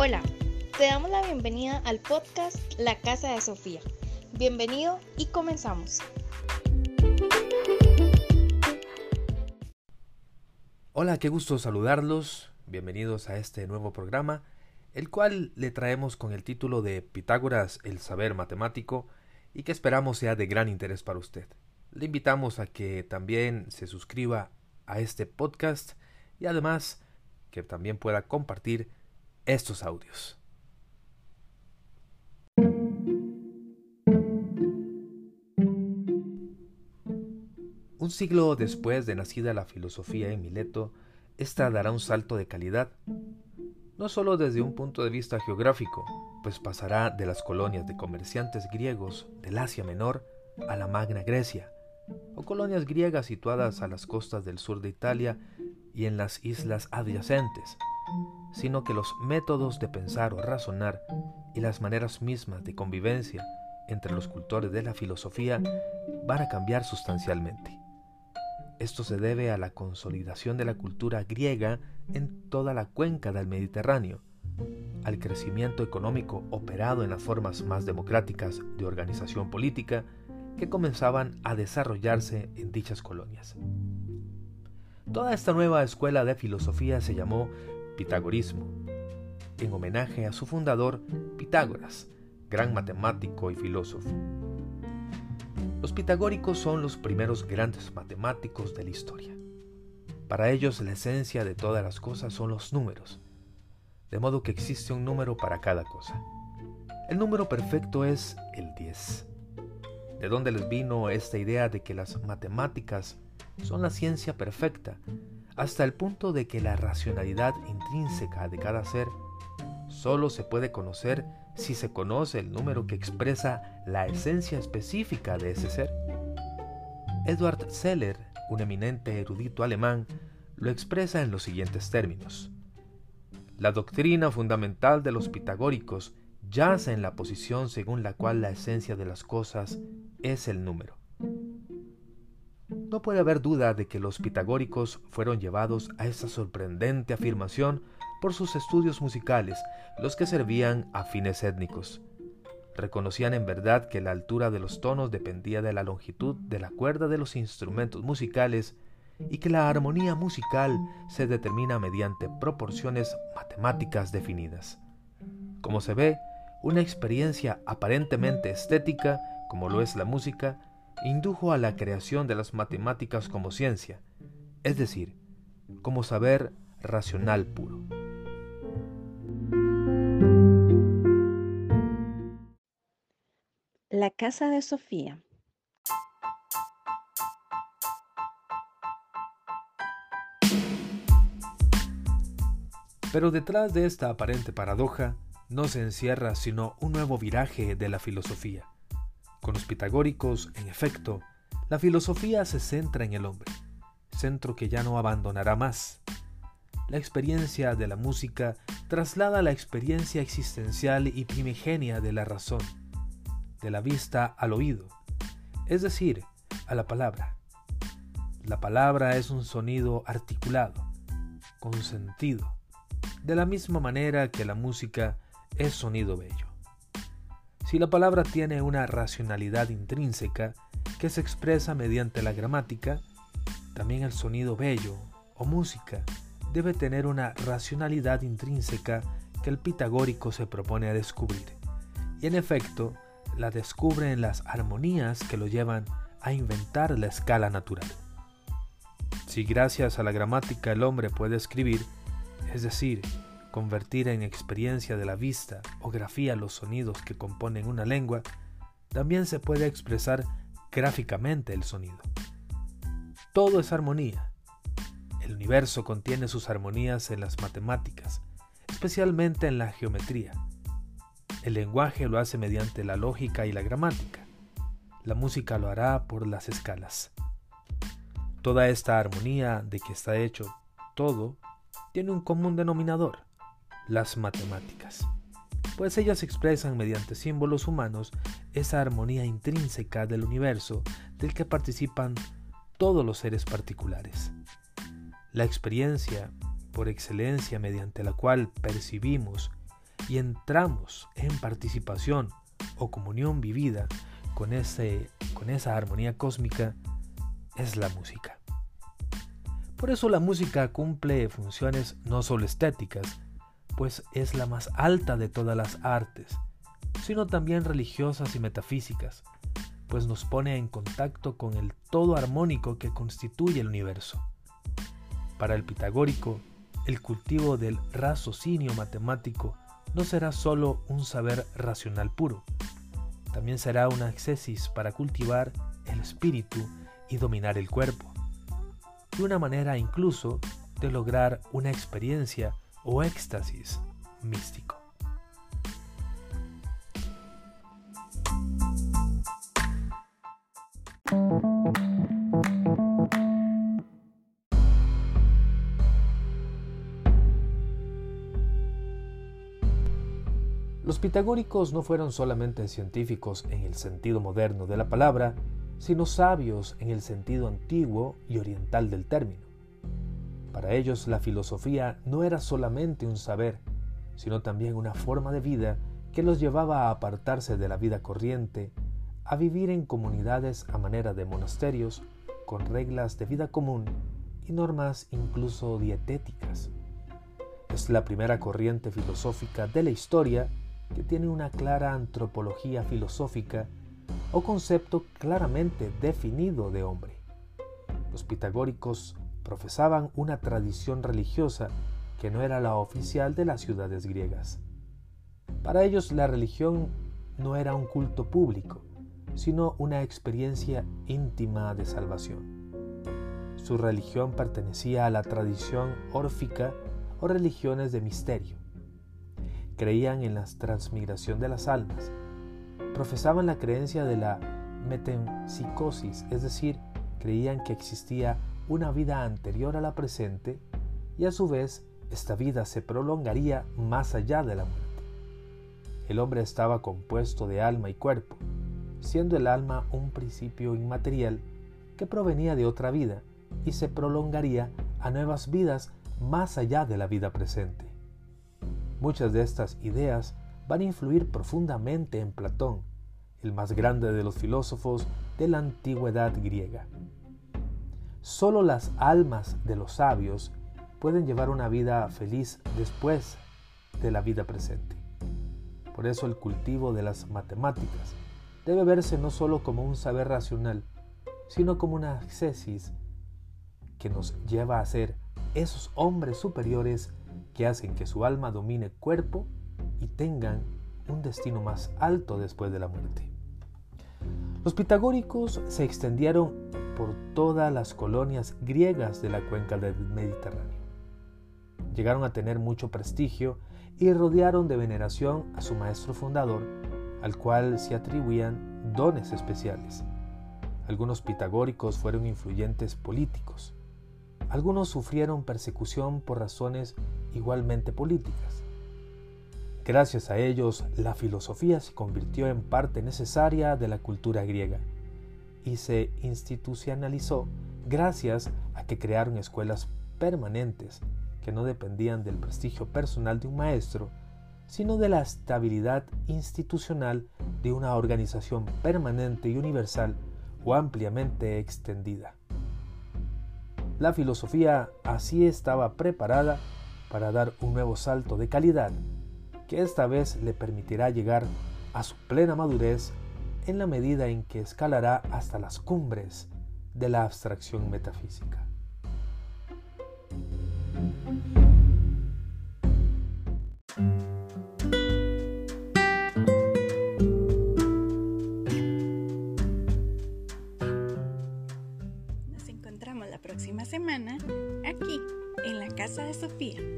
Hola, te damos la bienvenida al podcast La Casa de Sofía. Bienvenido y comenzamos. Hola, qué gusto saludarlos. Bienvenidos a este nuevo programa, el cual le traemos con el título de Pitágoras, el saber matemático, y que esperamos sea de gran interés para usted. Le invitamos a que también se suscriba a este podcast y además que también pueda compartir estos audios. Un siglo después de nacida la filosofía en Mileto, ésta dará un salto de calidad, no solo desde un punto de vista geográfico, pues pasará de las colonias de comerciantes griegos del Asia Menor a la Magna Grecia, o colonias griegas situadas a las costas del sur de Italia y en las islas adyacentes, sino que los métodos de pensar o razonar y las maneras mismas de convivencia entre los cultores de la filosofía van a cambiar sustancialmente. Esto se debe a la consolidación de la cultura griega en toda la cuenca del Mediterráneo, al crecimiento económico operado en las formas más democráticas de organización política que comenzaban a desarrollarse en dichas colonias. Toda esta nueva escuela de filosofía se llamó Pitagorismo, en homenaje a su fundador Pitágoras, gran matemático y filósofo. Los pitagóricos son los primeros grandes matemáticos de la historia. Para ellos la esencia de todas las cosas son los números, de modo que existe un número para cada cosa. El número perfecto es el 10. ¿De dónde les vino esta idea de que las matemáticas son la ciencia perfecta hasta el punto de que la racionalidad intrínseca de cada ser solo se puede conocer si se conoce el número que expresa la esencia específica de ese ser. Edward Seller, un eminente erudito alemán, lo expresa en los siguientes términos. La doctrina fundamental de los pitagóricos yace en la posición según la cual la esencia de las cosas es el número. No puede haber duda de que los pitagóricos fueron llevados a esta sorprendente afirmación por sus estudios musicales, los que servían a fines étnicos. Reconocían en verdad que la altura de los tonos dependía de la longitud de la cuerda de los instrumentos musicales y que la armonía musical se determina mediante proporciones matemáticas definidas. Como se ve, una experiencia aparentemente estética, como lo es la música, indujo a la creación de las matemáticas como ciencia, es decir, como saber racional puro. La casa de Sofía. Pero detrás de esta aparente paradoja no se encierra sino un nuevo viraje de la filosofía con los pitagóricos, en efecto, la filosofía se centra en el hombre, centro que ya no abandonará más. La experiencia de la música traslada la experiencia existencial y primigenia de la razón, de la vista al oído, es decir, a la palabra. La palabra es un sonido articulado, con sentido, de la misma manera que la música es sonido bello. Si la palabra tiene una racionalidad intrínseca que se expresa mediante la gramática, también el sonido bello o música debe tener una racionalidad intrínseca que el pitagórico se propone a descubrir. Y en efecto, la descubre en las armonías que lo llevan a inventar la escala natural. Si gracias a la gramática el hombre puede escribir, es decir, convertir en experiencia de la vista o grafía los sonidos que componen una lengua, también se puede expresar gráficamente el sonido. Todo es armonía. El universo contiene sus armonías en las matemáticas, especialmente en la geometría. El lenguaje lo hace mediante la lógica y la gramática. La música lo hará por las escalas. Toda esta armonía de que está hecho todo tiene un común denominador, las matemáticas, pues ellas expresan mediante símbolos humanos esa armonía intrínseca del universo del que participan todos los seres particulares. La experiencia, por excelencia mediante la cual percibimos y entramos en participación o comunión vivida con, ese, con esa armonía cósmica es la música. Por eso la música cumple funciones no solo estéticas, pues es la más alta de todas las artes, sino también religiosas y metafísicas, pues nos pone en contacto con el todo armónico que constituye el universo. Para el pitagórico, el cultivo del raciocinio matemático no será solo un saber racional puro, también será una excesis para cultivar el espíritu y dominar el cuerpo, y una manera incluso de lograr una experiencia o éxtasis místico. Los pitagóricos no fueron solamente científicos en el sentido moderno de la palabra, sino sabios en el sentido antiguo y oriental del término. Para ellos la filosofía no era solamente un saber, sino también una forma de vida que los llevaba a apartarse de la vida corriente, a vivir en comunidades a manera de monasterios, con reglas de vida común y normas incluso dietéticas. Es la primera corriente filosófica de la historia que tiene una clara antropología filosófica o concepto claramente definido de hombre. Los pitagóricos profesaban una tradición religiosa que no era la oficial de las ciudades griegas. Para ellos la religión no era un culto público, sino una experiencia íntima de salvación. Su religión pertenecía a la tradición órfica o religiones de misterio creían en la transmigración de las almas, profesaban la creencia de la metempsicosis, es decir, creían que existía una vida anterior a la presente y a su vez esta vida se prolongaría más allá de la muerte. El hombre estaba compuesto de alma y cuerpo, siendo el alma un principio inmaterial que provenía de otra vida y se prolongaría a nuevas vidas más allá de la vida presente. Muchas de estas ideas van a influir profundamente en Platón, el más grande de los filósofos de la antigüedad griega. Solo las almas de los sabios pueden llevar una vida feliz después de la vida presente. Por eso el cultivo de las matemáticas debe verse no solo como un saber racional, sino como una excesis que nos lleva a ser esos hombres superiores que hacen que su alma domine cuerpo y tengan un destino más alto después de la muerte. Los pitagóricos se extendieron por todas las colonias griegas de la cuenca del Mediterráneo. Llegaron a tener mucho prestigio y rodearon de veneración a su maestro fundador, al cual se atribuían dones especiales. Algunos pitagóricos fueron influyentes políticos. Algunos sufrieron persecución por razones igualmente políticas. Gracias a ellos, la filosofía se convirtió en parte necesaria de la cultura griega y se institucionalizó gracias a que crearon escuelas permanentes que no dependían del prestigio personal de un maestro, sino de la estabilidad institucional de una organización permanente y universal o ampliamente extendida. La filosofía así estaba preparada para dar un nuevo salto de calidad que esta vez le permitirá llegar a su plena madurez en la medida en que escalará hasta las cumbres de la abstracción metafísica. Nos encontramos la próxima semana aquí en la casa de Sofía.